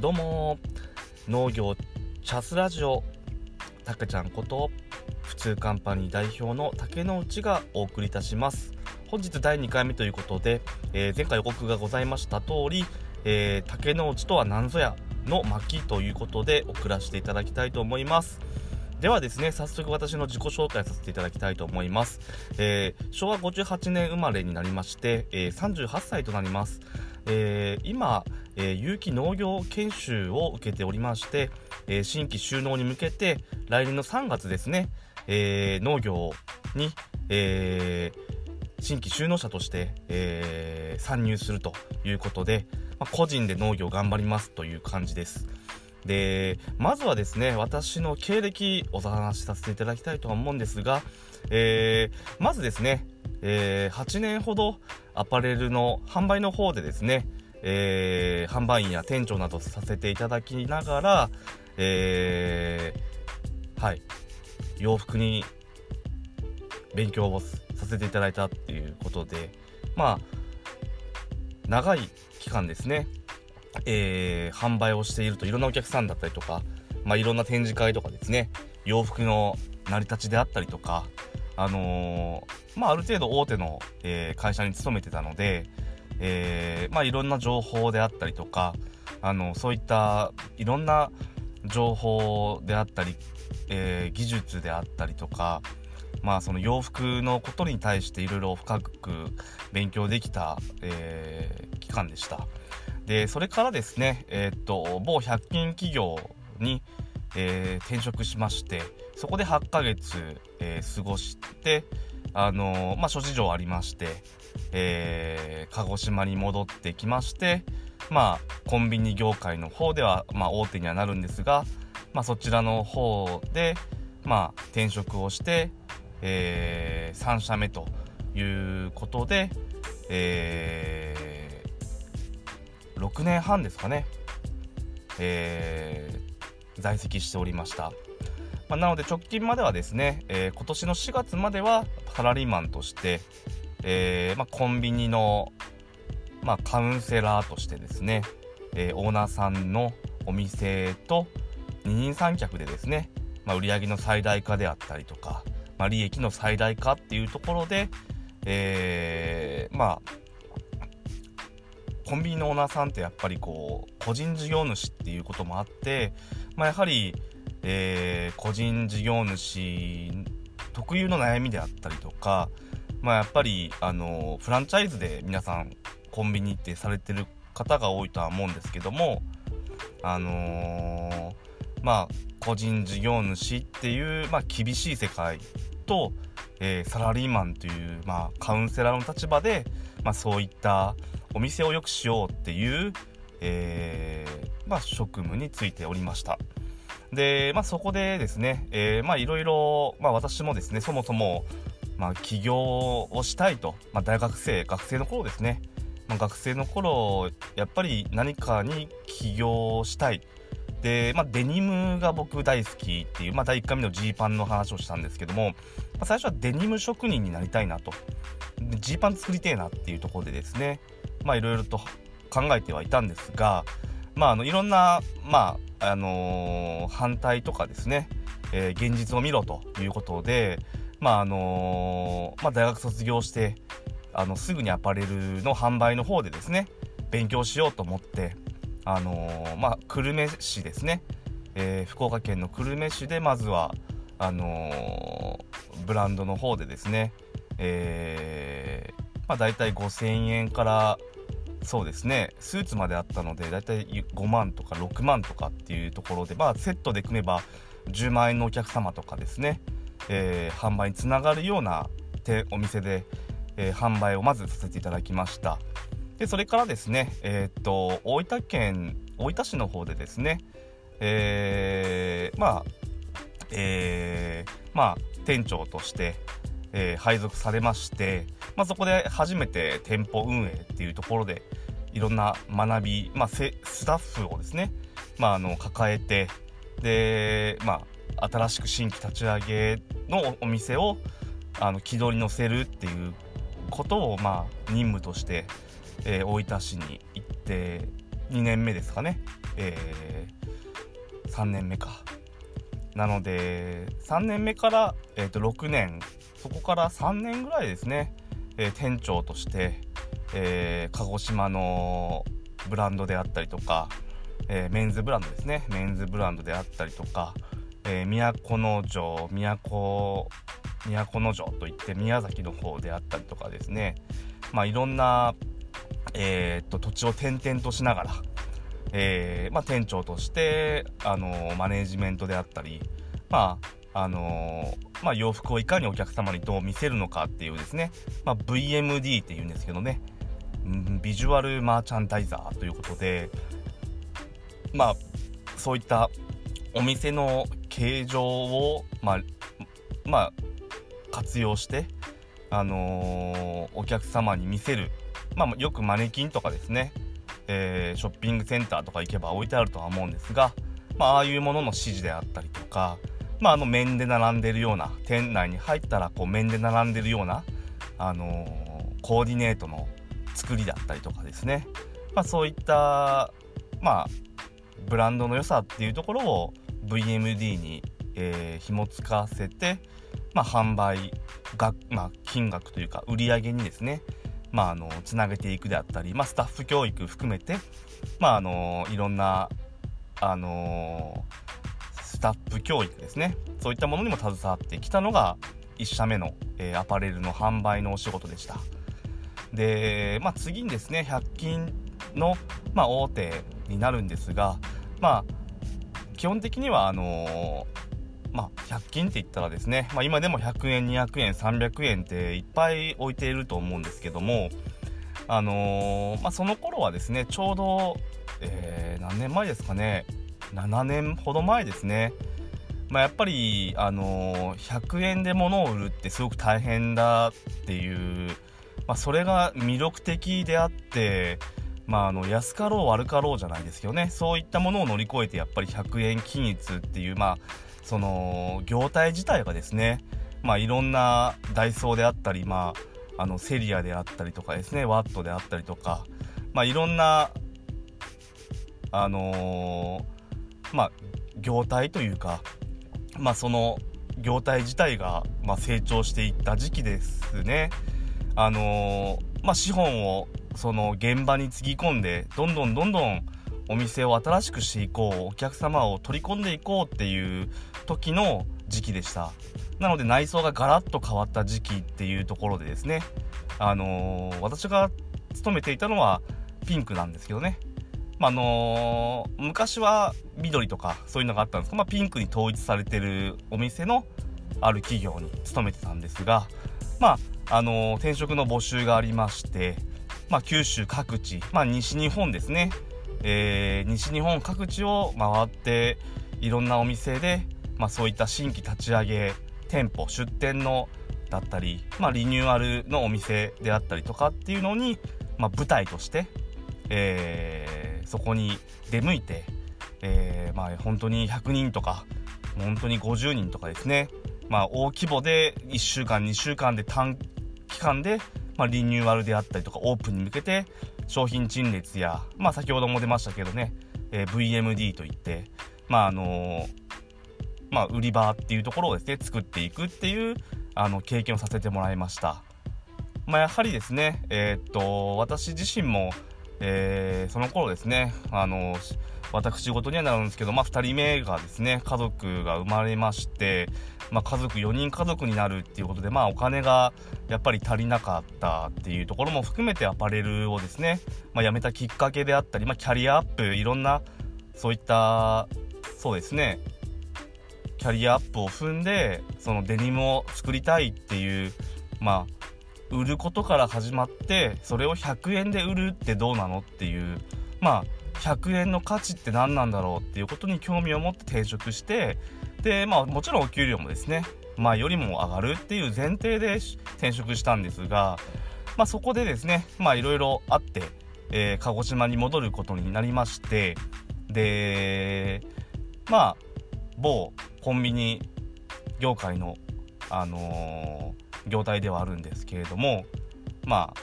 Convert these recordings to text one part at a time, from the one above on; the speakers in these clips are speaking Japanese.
どうも農業チャスラジオたけちゃんこと普通カンパニー代表の竹之内がお送りいたします本日第2回目ということで、えー、前回予告がございました通り、えー、竹之内とは何ぞやの巻ということで送らせていただきたいと思いますではですね、早速私の自己紹介させていただきたいと思います。えー、昭和58年生まれになりまして、えー、38歳となります。えー、今、え有機農業研修を受けておりまして、え新規収納に向けて、来年の3月ですね、え農業に、え新規収納者として、え参入するということで、まあ、個人で農業頑張りますという感じです。で、まずはですね、私の経歴お話しさせていただきたいとは思うんですが、えー、まずですね、えー、8年ほどアパレルの販売の方でですね、えー、販売員や店長などさせていただきながら、えー、はい、洋服に勉強をさせていただいたっていうことで、まあ、長い期間ですね、えー、販売をしているといろんなお客さんだったりとか、まあ、いろんな展示会とかですね洋服の成り立ちであったりとか、あのー、まあ、ある程度大手の、えー、会社に勤めてたので、えーまあ、いろんな情報であったりとか、あのそういったいろんな情報であったり、えー、技術であったりとか、まあ、その洋服のことに対していろいろ深く勉強できた、えー、期間でした。で、それからですね、えー、っと、某100均企業に、え、転職しまして、そこで8ヶ月、えー、過ごして、あのまあ、諸事情ありまして、え鹿児島に戻ってきまして、まあ、コンビニ業界の方では、まあ、大手にはなるんですが、まあ、そちらの方で、まあ、転職をして、えー、3社目ということで、えー6年半ですかね、えー、在籍しておりました。まあ、なので直近まではですね、えー、今年の4月まではサラリーマンとして、えー、まあ、コンビニの、まあ、カウンセラーとしてですね、えオーナーさんのお店と二人三脚でですね、ま売上げの最大化であったりとか、ま利益の最大化っていうところで、えまあコンビニのオーナーさんってやっぱりこう個人事業主っていうこともあって、まあ、やはり、えー、個人事業主特有の悩みであったりとか、まあ、やっぱりあのフランチャイズで皆さんコンビニってされてる方が多いとは思うんですけどもあのー、まあ個人事業主っていう、まあ、厳しい世界と、えー、サラリーマンという、まあ、カウンセラーの立場で、まあ、そういったお店を良くしようっていう、えー、まあ、職務についておりました。で、まあ、そこでですね、えー、まあ、いろいろ、まあ、私もですね、そもそも、まあ、起業をしたいと、まあ、大学生、学生の頃ですね、まあ、学生の頃、やっぱり何かに起業したい。で、まあ、デニムが僕大好きっていう、まあ、第1回目のジーパンの話をしたんですけども、まあ、最初はデニム職人になりたいなと。ジーパン作りてえなっていうところでですね、まあいろいろと考えてはいたんですが、まああのいろんな、まあ、あのー、反対とかですね、えー、現実を見ろということで、まああのー、まあ大学卒業して、あの、すぐにアパレルの販売の方でですね、勉強しようと思って、あのまあ、久留米市ですね、え福岡県の久留米市でまずは、あのブランドの方でですね、えー、まあ、大体5000円からそうですね。スーツまであったのでだいたい5万とか6万とかっていうところで、まあ、セットで組めば10万円のお客様とかですね、えー、販売につながるようなお店で、えー、販売をまずさせていただきました。でそれからですね、えー、っと大分県大分市の方でですね、えまあえまあ店長として、え配属されましてまあ、そこで初めて店舗運営っていうところでいろんな学び、まあ、スタッフをですね、まあ、あの抱えてで、まあ、新しく新規立ち上げのお店をあの軌道に乗せるっていうことを、まあ、任務として、えー、大分市に行って2年目ですかね。えー、3年目か。なので3年目から、えー、と6年そこから3年ぐらいですね、えー、店長として、えー、鹿児島のブランドであったりとか、えー、メンズブランドですね。メンズブランドであったりとか、え都城都都の城といって宮崎の方であったりとかですね。まあいろんな、えーと、土地を転々としながら、えーまあ、店長として、あのマネージメントであったり、まああのまあ、洋服をいかにお客様にどう見せるのかっていうですね、まあ、VMD っていうんですけどね、ビジュアルマーチャンダイザーということで、まあ、そういったお店の形状を、まあ、まあ、活用して、あのー、お客様に見せる、まあ、よくマネキンとかですね、えー、ショッピングセンターとか行けば置いてあるとは思うんですが、ま、ああいうものの指示であったりとか、まあ、あの面で並んでるような店内に入ったらこう面で並んでるような、あのー、コーディネートの作りだったりとかですね、まあ、そういった、まあ、ブランドの良さっていうところを VMD に、えー、紐付かせて、まあ、販売が、まあ、金額というか売り上げにですね、まあ、あのつなげていくであったり、まあ、スタッフ教育含めて、まあ、あのいろんな、あのスタッフ教育ですねそういったものにも携わってきたのが1社目の、え、アパレルの販売のお仕事でした。で、まあ、次にですね100均の、まあ、大手になるんですが、まあ、基本的にはあのー、まあ、100均って言ったらですね、まあ、今でも100円200円300円っていっぱい置いていると思うんですけども、あのー、まあ、その頃はですねちょうど、えー、何年前ですかね7年ほど前ですね。まあ、やっぱり、あの、100円で物を売るってすごく大変だっていうまあ、それが魅力的であって、まあ、あの安かろう悪かろうじゃないですけどね。そういったものを乗り越えてやっぱり100円均一っていう、まあ、その業態自体がですね、まあ、いろんなダイソーであったり、まあ、あのセリアであったりとかですねワットであったりとか、まあ、いろんなあのー、まあ、業態というか、まあ、その業態自体が、ま、成長していった時期ですね。あのー、まあ、資本をその現場につぎ込んでどんどんどんどんお店を新しくしていこうお客様を取り込んでいこうっていう時の時期でしたなので内装がガラッと変わった時期っていうところでですねあのー、私が勤めていたのはピンクなんですけどねまあのー、昔は緑とかそういうのがあったんですけど、まあ、ピンクに統一されてるお店のある企業に勤めてたんですがまああの転職の募集がありまして、まあ、九州各地、まあ、西日本ですね、えー、西日本各地を回っていろんなお店で、まあ、そういった新規立ち上げ店舗出店のだったり、まあ、リニューアルのお店であったりとかっていうのに、まあ、舞台として、えー、そこに出向いて、えー、まあ、本当に100人とか本当に50人とかですね、まあ、大規模で1週間2週間で短期間で、まあ、リニューアルであったりとかオープンに向けて商品陳列や、まあ、先ほども出ましたけどね、えー、VMD といって、まああのー、まあ、売り場っていうところをですね作っていくっていうあの経験をさせてもらいました、まあ、やはりですね、えー、っと私自身も、えー、その頃ですねあの私事にはなるんですけど、まあ、2人目がですね家族が生まれまして、まあ、家族4人家族になるっていうことで、まあ、お金がやっぱり足りなかったっていうところも含めてアパレルをですね、まあ、辞めたきっかけであったり、まあ、キャリアアップいろんなそういったそうですねキャリアアップを踏んでそのデニムを作りたいっていうまあ売ることから始まってそれを100円で売るってどうなのっていう。まあ100円の価値って何なんだろうっていうことに興味を持って転職してでまあもちろんお給料もですね前よりも上がるっていう前提で転職したんですが、まあ、そこでですねまあいろいろあって、えー、鹿児島に戻ることになりましてでまあ某コンビニ業界のあのー、業態ではあるんですけれどもまあ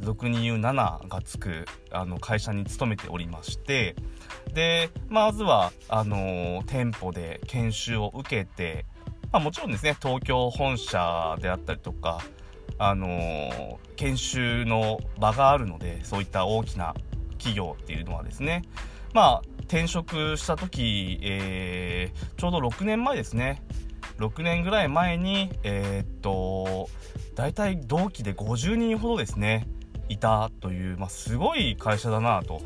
俗に言う7がつくあの会社に勤めておりましてでまずはあの店舗で研修を受けて、まあ、もちろんですね東京本社であったりとかあの研修の場があるのでそういった大きな企業っていうのはですねまあ転職した時、えー、ちょうど6年前ですね6年ぐらい前にえー、っと大体同期で50人ほどですねいたという、まあ、すごい会社だなと。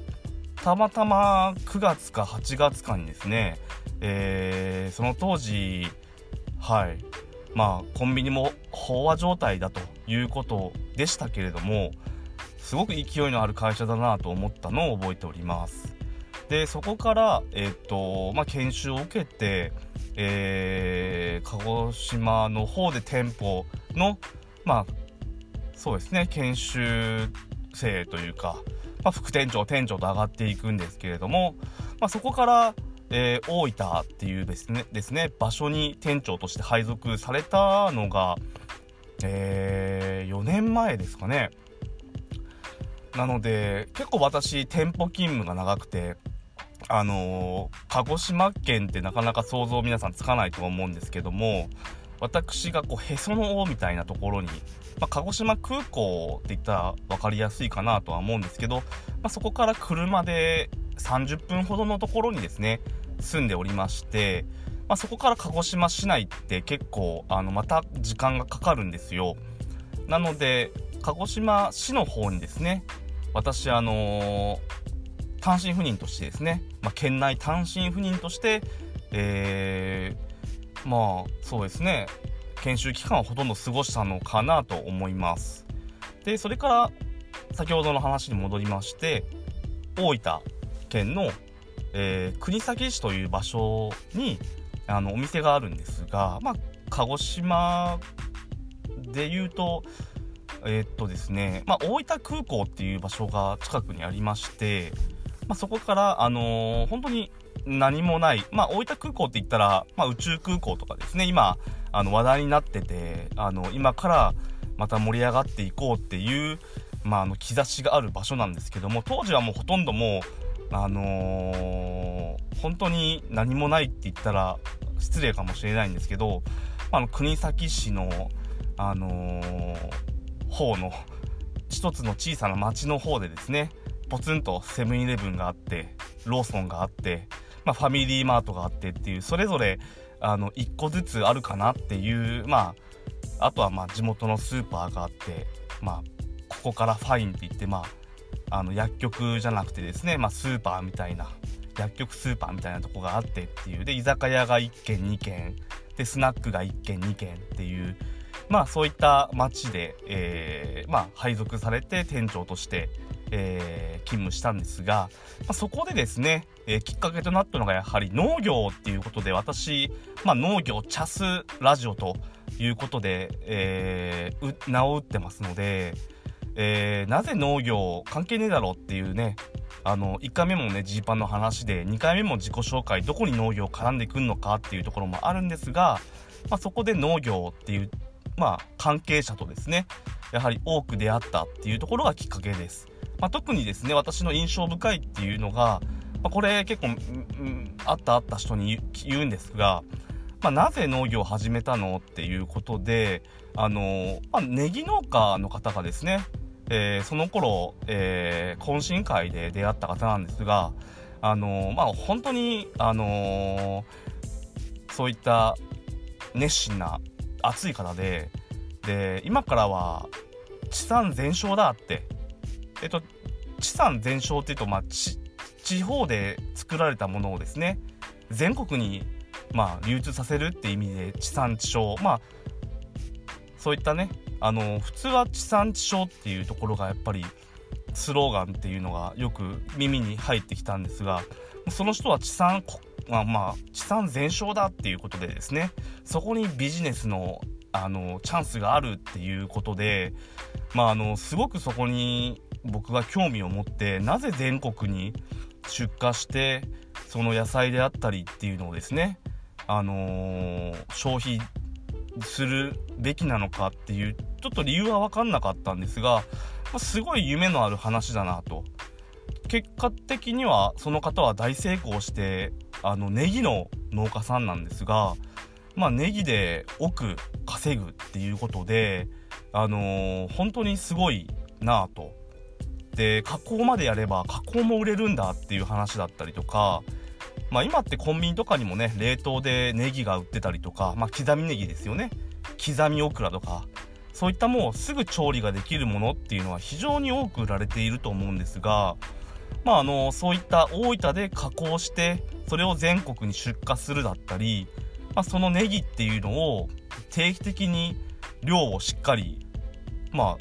たまたま9月か8月かにですね、えー、その当時はいまあコンビニも飽和状態だということでしたけれどもすごく勢いのある会社だなと思ったのを覚えております。でそこからえっ、ー、とまあ研修を受けてえー、鹿児島の方で店舗のまあそうですね研修生というか、まあ、副店長店長と上がっていくんですけれども、まあ、そこから、えー、大分っていうですねですね場所に店長として配属されたのが、えー、4年前ですかね。なので結構私店舗勤務が長くてあのー、鹿児島県ってなかなか想像皆さんつかないと思うんですけども私がこうへその緒みたいなところにまあ、鹿児島空港って言ったら分かりやすいかなとは思うんですけど、まあ、そこから車で30分ほどのところにですね住んでおりまして、まあ、そこから鹿児島市内って結構あのまた時間がかかるんですよ。なので鹿児島市の方にですね私あのー、単身赴任としてですね、まあ、県内単身赴任としてえー、まあそうですね。研修期間をほとんど過ごしたのかなと思います。でそれから先ほどの話に戻りまして大分県の、えー、国東市という場所にあのお店があるんですが、まあ、鹿児島で言うとえー、っとですね、まあ、大分空港っていう場所が近くにありまして、まあ、そこから、あのー、本当に何もない、まあ、大分空港って言ったら、まあ、宇宙空港とかですね、今、あの、話題になってて、あの、今からまた盛り上がっていこうっていう、まあ、あの、兆しがある場所なんですけども、当時はもうほとんどもう、あのー、本当に何もないって言ったら失礼かもしれないんですけど、まあの、国東市の、あのー、方の、一つの小さな町の方でですね、ポツンとセブンイレブンがあって、ローソンがあって、まあ、ファミリーマートがあってっていう、それぞれ、あの、1個ずつあるかなっていう、まあ、あとはまあ、地元のスーパーがあって、まあ、ここからファインって言って、まあ、あの、薬局じゃなくてですね、まあ、スーパーみたいな、薬局スーパーみたいなとこがあってっていう、で、居酒屋が1軒2軒、で、スナックが1軒2軒っていう、まあ、そういった街で、えー、まあ、配属されて店長として、えー、勤務したんですが、まあ、そこでですね、えー、きっかけとなったのがやはり農業っていうことで私、まあ、農業チャスラジオということで、えー、名を打ってますので、えー、なぜ農業関係ねえだろうっていうねあの1回目もねジーパンの話で2回目も自己紹介どこに農業絡んでくるのかっていうところもあるんですが、まあ、そこで農業っていう、まあ、関係者とですねやはり多く出会ったっていうところがきっかけです。まあ、特にですね、私の印象深いっていうのが、まあ、これ結構、うん、あったあった人に言うんですが、まあ、なぜ農業を始めたのっていうことで、あのまあ、ネギ農家の方がですね、えー、その頃、えー、懇親会で出会った方なんですが、あのまあ、本当に、あのそういった熱心な熱い方で、で、今からは地産全焼だってえっと、地産全焼っていうと、まあ、地方で作られたものをですね、全国に、まあ、流通させるって意味で地産地消。まあ、そういったね、あの、普通は地産地消っていうところがやっぱり、スローガンっていうのがよく耳に入ってきたんですが、その人は地産、まあ、まあ、地産全焼だっていうことでですね、そこにビジネスの、あの、チャンスがあるっていうことで、まあ、あの、すごくそこに僕が興味を持ってなぜ全国に出荷してその野菜であったりっていうのをですね、あのー、消費するべきなのかっていうちょっと理由は分かんなかったんですがまあ、すごい夢のある話だなと。結果的にはその方は大成功してあのネギの農家さんなんですがまあネギで億稼ぐっていうことであのー、本当にすごいなぁとで加工までやれば加工も売れるんだっていう話だったりとかまあ今ってコンビニとかにもね冷凍でネギが売ってたりとかまあ刻みネギですよね。刻みオクラとかそういったもうすぐ調理ができるものっていうのは非常に多く売られていると思うんですがまああのそういった大分で加工してそれを全国に出荷するだったり、まあ、そのネギっていうのを定期的に量をしっかりまあ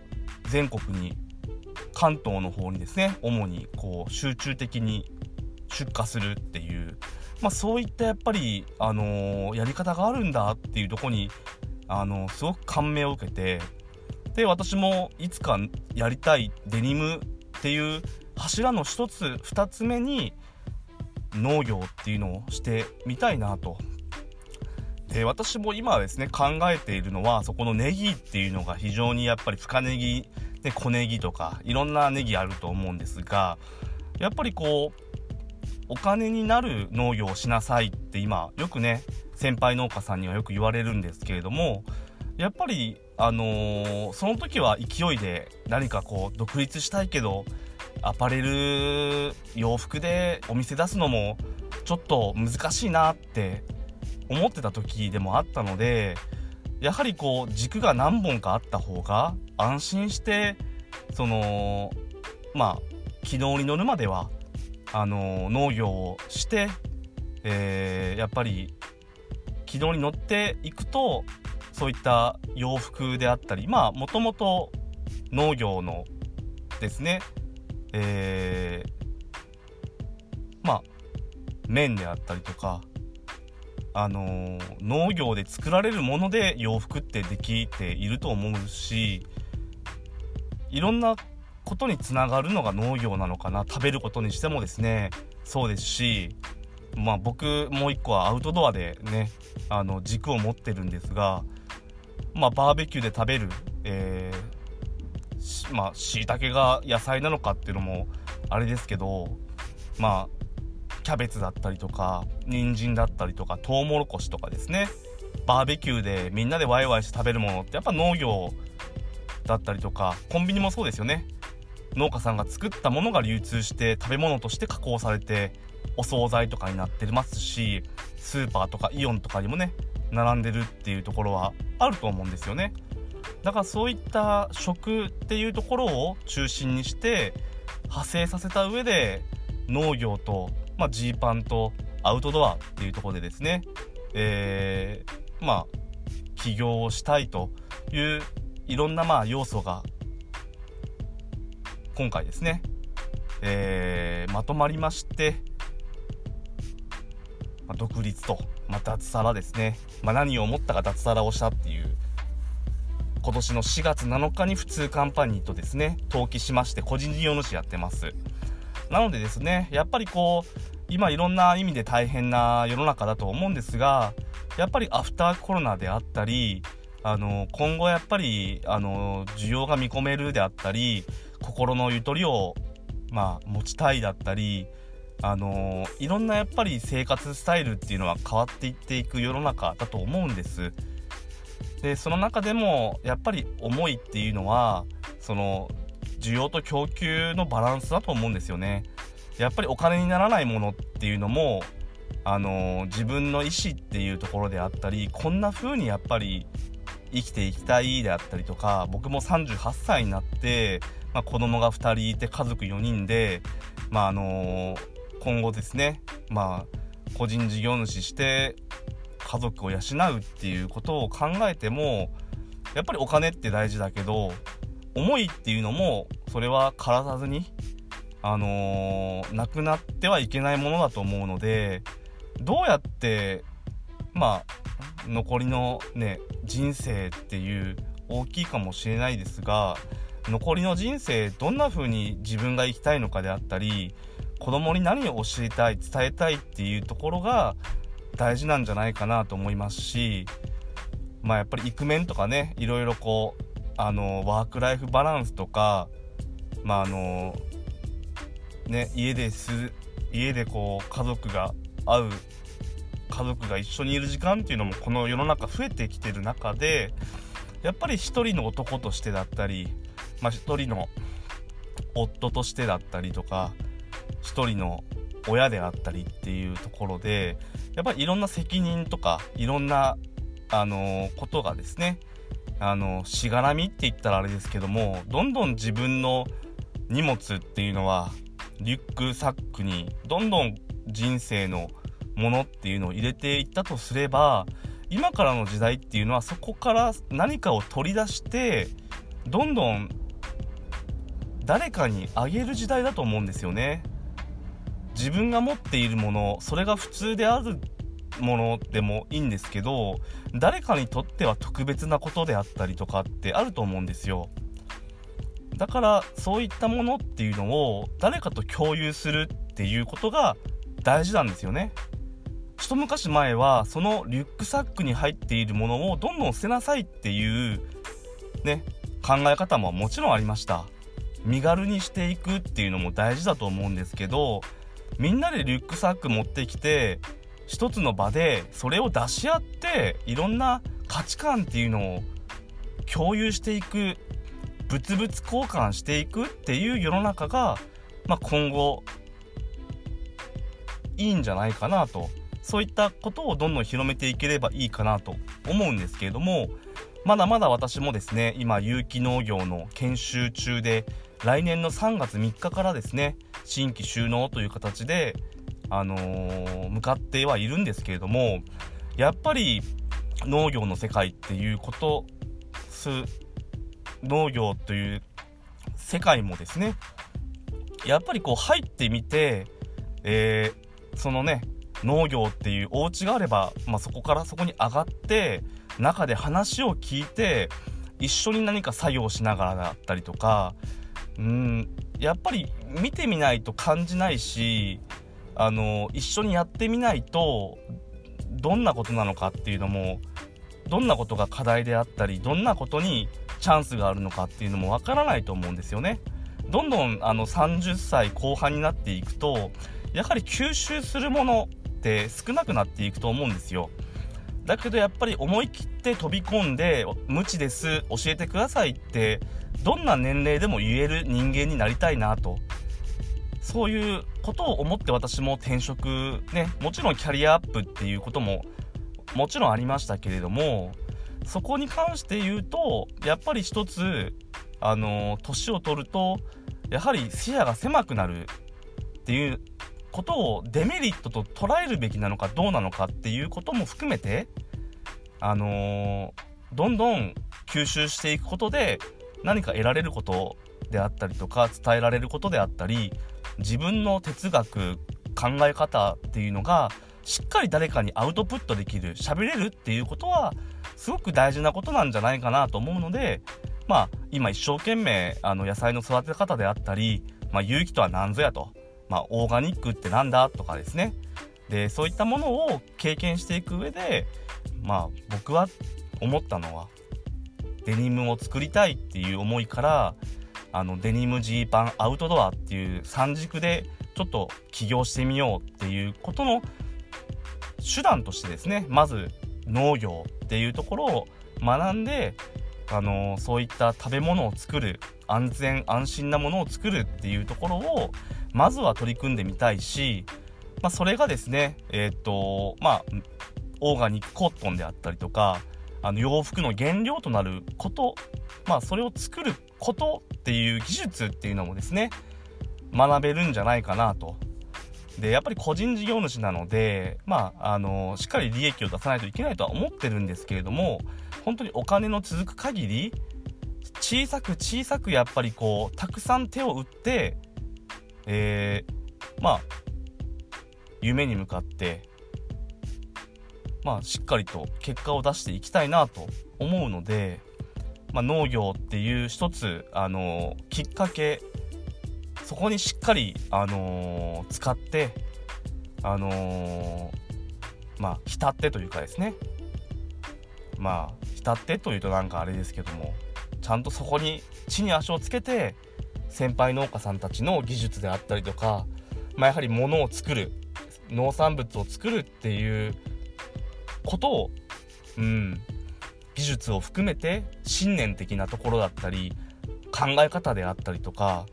全国に関東の方にですね主にこう集中的に出荷するっていう、まあ、そういったやっぱり、あのー、やり方があるんだっていうとこに、あのー、すごく感銘を受けてで私もいつかやりたいデニムっていう柱の1つ2つ目に農業っていうのをしてみたいなと。で私も今ですね考えているのはそこのネギっていうのが非常にやっぱり深ネギで小ネギとかいろんなネギあると思うんですがやっぱりこうお金になる農業をしなさいって今よくね先輩農家さんにはよく言われるんですけれどもやっぱりあのー、その時は勢いで何かこう独立したいけどアパレル洋服でお店出すのもちょっと難しいなって思ってた時でもあったのでやはりこう軸が何本かあった方が安心してそのまあ軌道に乗るまではあの農業をして、えー、やっぱり軌道に乗っていくとそういった洋服であったりまあもともと農業のですねえー、まあ麺であったりとかあの、農業で作られるもので洋服ってできていると思うしいろんなことにつながるのが農業なのかな。食べることにしてもですね。そうですしまあ僕もう一個はアウトドアでねあの軸を持ってるんですがまあバーベキューで食べる、えー、まあしいたけが野菜なのかっていうのもあれですけどまあキャベツだったりとか人参だったりとかトウモロコシとかですね。バーベキューでみんなでワイワイして食べるものってやっぱ農業だったりとかコンビニもそうですよね。農家さんが作ったものが流通して食べ物として加工されてお惣菜とかになってますしスーパーとかイオンとかにもね並んでるっていうところはあると思うんですよね。だからそういった食っていうところを中心にして派生させた上で農業とまあ、ジーパンとアウトドアっていうところでですね、えー、まあ、起業をしたいといういろんなまあ要素が今回ですね、えー、まとまりまして、まあ、独立と、まあ、脱サラですね、まあ、何を思ったか脱サラをしたっていう今年の4月7日に普通カンパニーとですね登記しまして個人事業主やってます。なのでですねやっぱりこう今いろんな意味で大変な世の中だと思うんですがやっぱりアフターコロナであったりあの今後やっぱりあの需要が見込めるであったり心のゆとりを、まあ、持ちたいだったりあのいろんなやっぱり生活スタイルっていうのは変わっていっていく世の中だと思うんです。でその中でもやっぱり思いっていうのはその需要と供給のバランスだと思うんですよね。やっぱりお金にならないものっていうのもあの自分の意思っていうところであったりこんな風にやっぱり生きていきたいであったりとか僕も38歳になって、まあ、子供が2人いて家族4人で、まああの今後ですね、まあ、個人事業主して家族を養うっていうことを考えてもやっぱりお金って大事だけど思いっていうのもそれは枯らさずにあのー、なくなってはいけないものだと思うのでどうやってまあ残りのね人生っていう大きいかもしれないですが残りの人生どんな風に自分が生きたいのかであったり子供に何を教えたい伝えたいっていうところが大事なんじゃないかなと思いますしまあやっぱりイクメンとかねいろいろこうあのワークライフバランスとかまああのね家です家でこう家族が会う家族が一緒にいる時間っていうのもこの世の中増えてきてる中でやっぱり一人の男としてだったり、まあ、一人の夫としてだったりとか一人の親であったりっていうところでやっぱりいろんな責任とかいろんな、あの、ことがですねあのしがらみって言ったらあれですけどもどんどん自分の荷物っていうのはリュックサックにどんどん人生のものっていうのを入れていったとすれば今からの時代っていうのはそこから何かを取り出してどんどん誰かにあげる時代だと思うんですよね。自分が持っているものそれが普通であるものでもいいんですけど誰かにとっては特別なことであったりとかってあると思うんですよ。だからそういったものっていうのを誰かと共有するっていうことが大事なんですよね。一昔前はそのリュックサックに入っているものをどんどん捨てなさいっていうね考え方ももちろんありました。身軽にしていくっていうのも大事だと思うんですけどみんなでリュックサック持ってきて一つの場でそれを出し合っていろんな価値観っていうのを共有していく物々交換していくっていう世の中が、まあ、今後いいんじゃないかなと。そういったことをどんどん広めていければいいかなと思うんですけれどもまだまだ私もですね今有機農業の研修中で来年の3月3日からですね新規収納という形で、あのー、向かってはいるんですけれどもやっぱり農業の世界っていうことす農業という世界もですねやっぱりこう入ってみて、えー、そのね農業っていうお家があれば、まあ、そこからそこに上がって中で話を聞いて一緒に何か作業しながらだったりとかうんやっぱり見てみないと感じないしあの一緒にやってみないとどんなことなのかっていうのもどんなことが課題であったりどんなことにチャンスがあるのかっていうのもわからないと思うんですよね。どんどんあの30歳後半になっていくとやはり吸収するものって少なくなっていくと思うんですよだけどやっぱり思い切って飛び込んで無知です教えてくださいってどんな年齢でも言える人間になりたいなとそういうことを思って私も転職ねもちろんキャリアアップっていうことももちろんありましたけれどもそこに関して言うとやっぱり一つあの年を取るとやはり視野が狭くなるっていうことをデメリットと捉えるべきなのかどうなのかっていうことも含めて、あの、どんどん吸収していくことで何か得られることであったりとか伝えられることであったり自分の哲学考え方っていうのがしっかり誰かにアウトプットできる喋れるっていうことはすごく大事なことなんじゃないかなと思うのでまあ今一生懸命あの野菜の育て方であったり、まあ、有機とは何ぞやとまあ、オーガニックってなんだとかですね。でそういったものを経験していく上でまあ僕は思ったのはデニムを作りたいっていう思いからあのデニムジーパンアウトドアっていう三軸でちょっと起業してみようっていうことの手段としてですねまず農業っていうところを学んであのそういった食べ物を作る安全安心なものを作るっていうところをまずは取り組んでみたいし、まあ、それがですね、えっ、と、まあ、オーガニックコットンであったりとか、あの洋服の原料となること、まあ、それを作るっことっていう技術っていうのもですね、学べるんじゃないかなと。で、やっぱり個人事業主なので、まあ、あの、しっかり利益を出さないといけないとは思ってるんですけれども、本当にお金の続く限り、小さく小さくやっぱりこう、たくさん手を打って、えー、まあ、夢に向かって、まあ、しっかりと結果を出していきたいなと思うので、まあ、農業っていう一つ、あの、きっかけ、そこにしっかり、あの、使って、あのまあ、浸ってというかですね、まあ、浸ってというとなんかあれですけども、ちゃんとそこに地に足をつけて、先輩農家さんたちの技術であったりとか、まあ、やはり物を作る農産物を作るっていうことを、うん、技術を含めて信念的なところだったり考え方であったりとか、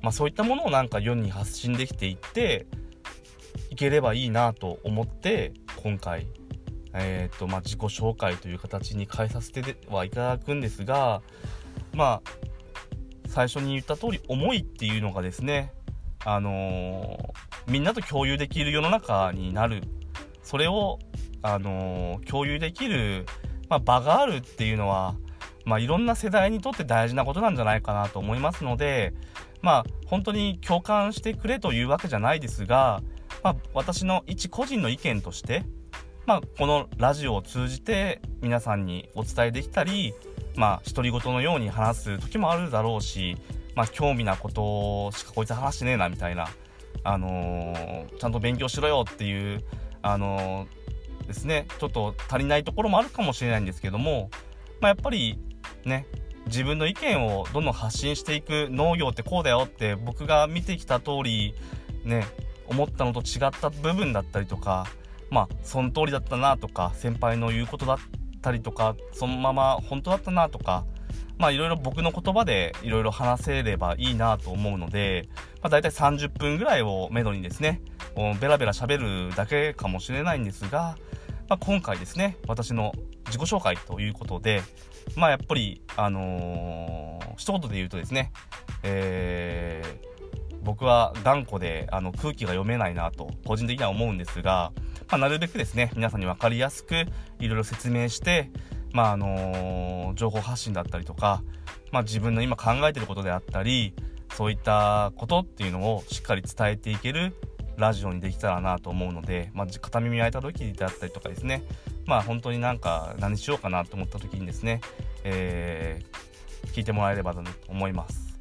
まあ、そういったものをなんか世に発信できていっていければいいなと思って今回、えーとまあ、自己紹介という形に変えさせてはいただくんですがまあ最初に言った通り思いっていうのがですねあのー、みんなと共有できる世の中になる。それを、あのー、共有できる、まあ、場があるっていうのは、まあ、いろんな世代にとって大事なことなんじゃないかなと思いますので、まあ、本当に共感してくれというわけじゃないですが、まあ、私の一個人の意見として、まあ、このラジオを通じて皆さんにお伝えできたり、まあ、独り言のように話す時もあるだろうし、まあ、興味なことしかこいつ話してねえなみたいな、あのー、ちゃんと勉強しろよっていう、あのー、ですね、ちょっと足りないところもあるかもしれないんですけども、まあ、やっぱりね、自分の意見をどんどん発信していく農業ってこうだよって僕が見てきた通り、ね、思ったのと違った部分だったりとか、まあ、その通りだったなとか、先輩の言うことだったりとか、そのまま本当だったなとか、まあいろいろ僕の言葉でいろいろ話せればいいなと思うので、まあ大体30分ぐらいをめどにですね、ベラベラ喋るだけかもしれないんですが、まあ、今回ですね、私の自己紹介ということで、まあやっぱり、あのー、一言で言うとですね、えー、僕は頑固であの空気が読めないなと個人的には思うんですが、まあ、なるべくですね、皆さんに分かりやすくいろいろ説明して、まああの、情報発信だったりとか、まあ、自分の今考えてることであったりそういったことっていうのをしっかり伝えていけるラジオにできたらなと思うので、まあ、片耳開いた時であったりとかですねまあ本当になんか何しようかなと思った時にですね、えー、聞いてもらえればと思います。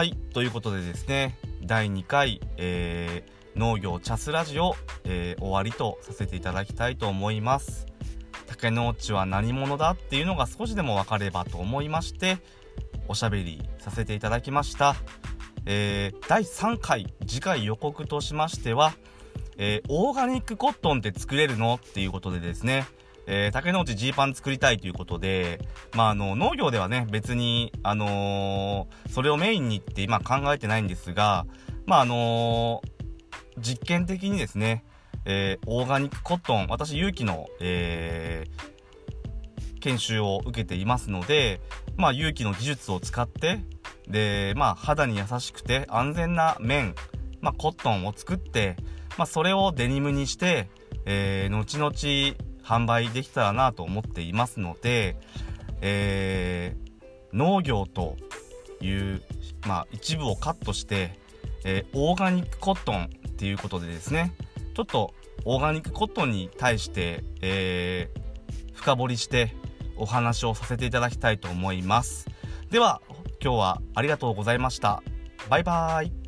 はい、ということでですね、第2回、えー、農業チャスラジオ、えー、終わりとさせていただきたいと思います。竹の内は何者だっていうのが少しでも分かればと思いまして、おしゃべりさせていただきました。えー、第3回、次回予告としましては、えオーガニックコットンって作れるのっていうことでですね、えー、竹の内ジーパン作りたいということで、まあ、あの、農業ではね、別に、あのー、それをメインにって今考えてないんですが、まあ、あのー、実験的にですね、えー、オーガニックコットン、私、勇気の、えー、研修を受けていますので、まあ、勇気の技術を使って、で、まあ、肌に優しくて安全な綿、まあ、コットンを作って、まあ、それをデニムにして、えー、後々、販売できたらなと思っていますので、えー、農業という、まあ、一部をカットして、えー、オーガニックコットンっていうことでですねちょっとオーガニックコットンに対して、えー、深掘りしてお話をさせていただきたいと思います。では今日はありがとうございました。バイバーイ。